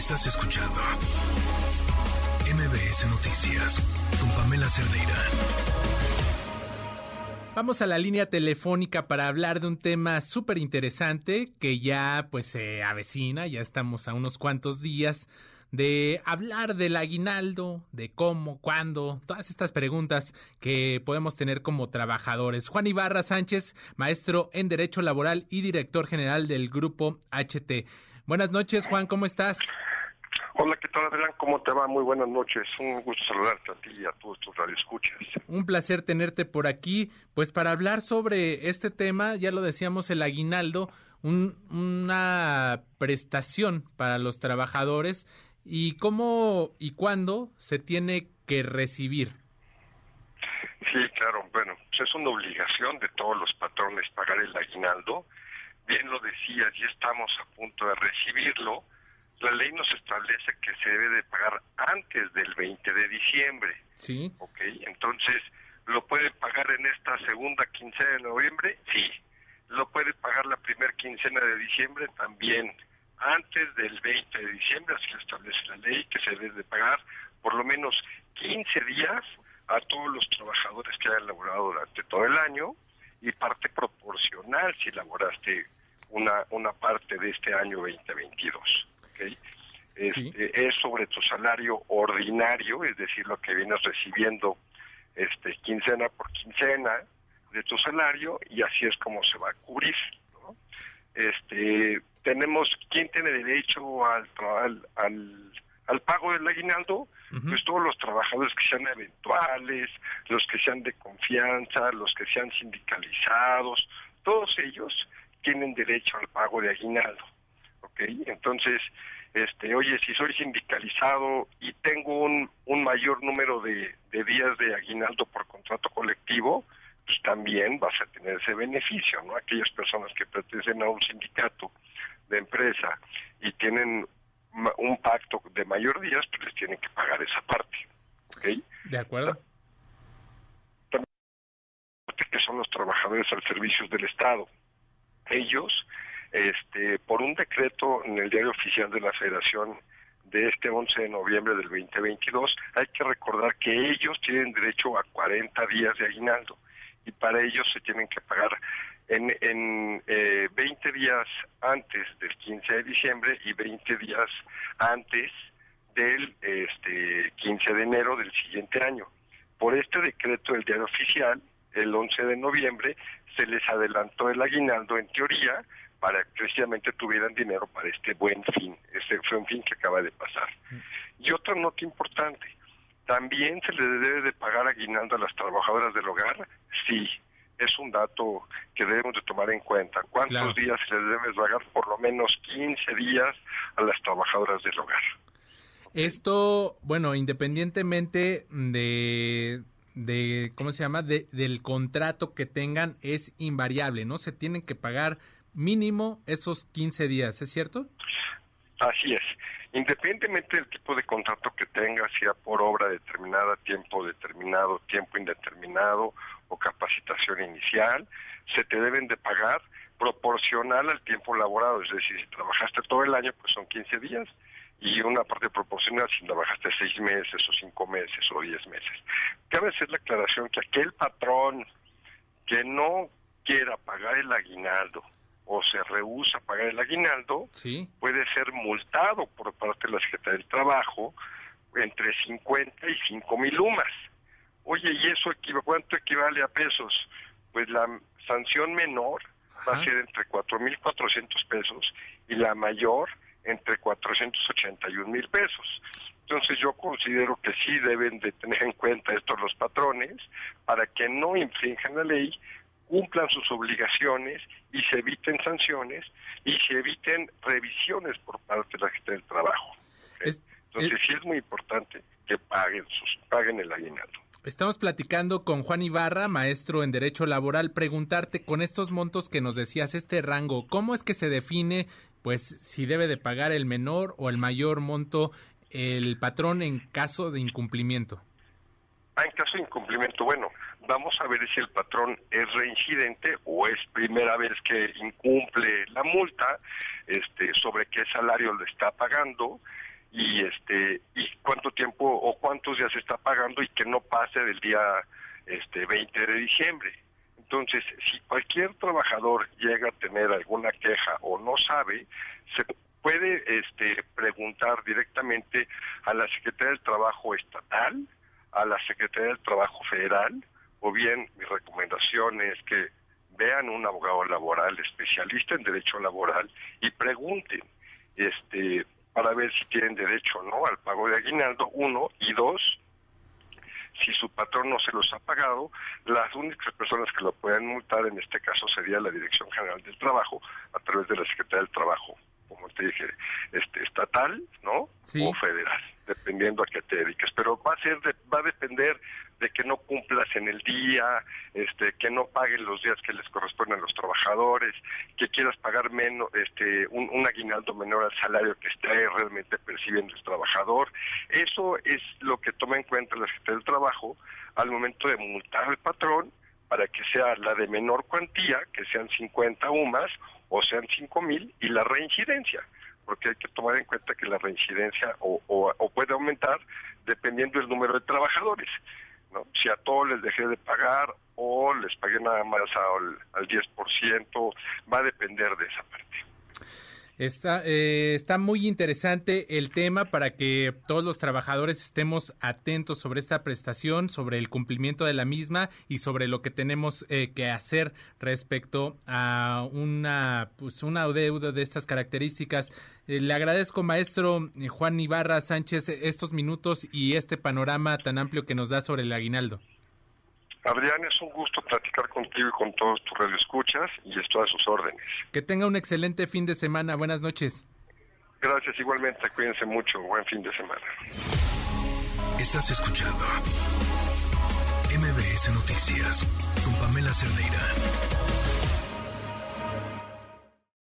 Estás escuchando MBS Noticias con Pamela Cerdeira. Vamos a la línea telefónica para hablar de un tema súper interesante que ya pues se avecina, ya estamos a unos cuantos días de hablar del aguinaldo, de cómo, cuándo, todas estas preguntas que podemos tener como trabajadores. Juan Ibarra Sánchez, maestro en Derecho Laboral y director general del Grupo HT. Buenas noches, Juan, ¿cómo estás? Hola, ¿qué tal, Adrián? ¿Cómo te va? Muy buenas noches. Un gusto saludarte a ti y a todos tus radioescuchas. Un placer tenerte por aquí, pues para hablar sobre este tema, ya lo decíamos, el aguinaldo, una prestación para los trabajadores y cómo y cuándo se tiene que recibir. Sí, claro, bueno, pues es una obligación de todos los patrones pagar el aguinaldo. Bien lo decías, ya estamos a punto de recibirlo la ley nos establece que se debe de pagar antes del 20 de diciembre. Sí. Ok, entonces, ¿lo puede pagar en esta segunda quincena de noviembre? Sí. ¿Lo puede pagar la primera quincena de diciembre? También. Antes del 20 de diciembre, así lo establece la ley, que se debe de pagar por lo menos 15 días a todos los trabajadores que hayan laborado durante todo el año y parte proporcional si laboraste una, una parte de este año 2022. Este, es sobre tu salario ordinario, es decir, lo que vienes recibiendo este, quincena por quincena de tu salario y así es como se va a cubrir. Este, tenemos, ¿quién tiene derecho al, al, al, pago del aguinaldo? Pues todos los trabajadores que sean eventuales, los que sean de confianza, los que sean sindicalizados, todos ellos tienen derecho al pago de aguinaldo. ¿ok? Entonces, este, oye, si soy sindicalizado y tengo un, un mayor número de, días de aguinaldo por contrato colectivo, pues también vas a tener ese beneficio, ¿no? Aquellas personas que pertenecen a un sindicato de empresa y tienen un pacto de mayor días, pues les tienen que pagar esa parte, ¿ok? De acuerdo. También que son los trabajadores al servicio del Estado. Ellos este, por un decreto en el diario oficial de la Federación de este 11 de noviembre del 2022, hay que recordar que ellos tienen derecho a 40 días de aguinaldo y para ellos se tienen que pagar en, en eh, 20 días antes del 15 de diciembre y 20 días antes del este, 15 de enero del siguiente año. Por este decreto del diario oficial, el 11 de noviembre, se les adelantó el aguinaldo en teoría para que precisamente tuvieran dinero para este buen fin, este fue un fin que acaba de pasar. Y otra nota importante, también se le debe de pagar aguinaldo a las trabajadoras del hogar, sí, es un dato que debemos de tomar en cuenta. ¿Cuántos días se les debe pagar? Por lo menos 15 días a las trabajadoras del hogar. Esto, bueno, independientemente de, de ¿cómo se llama? De, del contrato que tengan, es invariable, ¿no? Se tienen que pagar mínimo esos 15 días, ¿es cierto? Así es. Independientemente del tipo de contrato que tengas, sea por obra determinada, tiempo determinado, tiempo indeterminado o capacitación inicial, se te deben de pagar proporcional al tiempo laborado. Es decir, si trabajaste todo el año, pues son 15 días y una parte proporcional si trabajaste 6 meses o 5 meses o 10 meses. Cabe hacer la aclaración que aquel patrón que no quiera pagar el aguinaldo o se rehúsa a pagar el aguinaldo, puede ser multado por parte de la Secretaría del Trabajo entre 50 y 5 mil lumas. Oye, ¿y eso cuánto equivale a pesos? Pues la sanción menor va a ser entre 4.400 pesos y la mayor entre 481 mil pesos. Entonces yo considero que sí deben de tener en cuenta esto los patrones para que no infrinjan la ley, cumplan sus obligaciones y se eviten sanciones y se eviten revisiones por parte de la gente del trabajo. Entonces sí es muy importante que paguen, sus, paguen el aguinaldo. Estamos platicando con Juan Ibarra, maestro en Derecho Laboral, preguntarte con estos montos que nos decías, este rango, ¿cómo es que se define, pues, si debe de pagar el menor o el mayor monto el patrón en caso de incumplimiento? Ah, en caso de incumplimiento, bueno, vamos a ver si el patrón es reincidente o es primera vez que incumple la multa, este, sobre qué salario le está pagando, y este y cuánto tiempo o cuántos días está pagando y que no pase del día este 20 de diciembre. Entonces, si cualquier trabajador llega a tener alguna queja o no sabe, se puede este, preguntar directamente a la Secretaría del Trabajo Estatal, a la Secretaría del Trabajo Federal, o bien mi recomendación es que vean un abogado laboral especialista en derecho laboral y pregunten este para ver si tienen derecho o no al pago de aguinaldo, uno, y dos, si su patrón no se los ha pagado, las únicas personas que lo pueden multar en este caso sería la Dirección General del Trabajo a través de la Secretaría del Trabajo, como te dije, este estatal, ¿no? O federal, dependiendo a qué te dediques, pero va a ser va a depender de que no cumplas en el día, este, que no paguen los días que les corresponden a los trabajadores, que quieras pagar menos, este, un, aguinaldo menor al salario que esté realmente percibiendo el trabajador. Eso es lo que toma en cuenta la Secretaría del Trabajo al momento de multar al patrón para que sea la de menor cuantía, que sean 50 UMAS o sean 5 mil, y la reincidencia porque hay que tomar en cuenta que la reincidencia o, o puede aumentar dependiendo del número de trabajadores. Si a todos les dejé de pagar o les pagué nada más al, al 10%, va a depender de esa parte. Está, eh, está muy interesante el tema para que todos los trabajadores estemos atentos sobre esta prestación, sobre el cumplimiento de la misma y sobre lo que tenemos eh, que hacer respecto a una, pues una deuda de estas características. Eh, le agradezco, maestro Juan Ibarra Sánchez, estos minutos y este panorama tan amplio que nos da sobre el aguinaldo. Adrián, es un gusto platicar contigo y con todos tus radioescuchas y estoy a sus órdenes. Que tenga un excelente fin de semana. Buenas noches. Gracias, igualmente. Cuídense mucho. Buen fin de semana. Estás escuchando MBS Noticias con Pamela Cerdeira.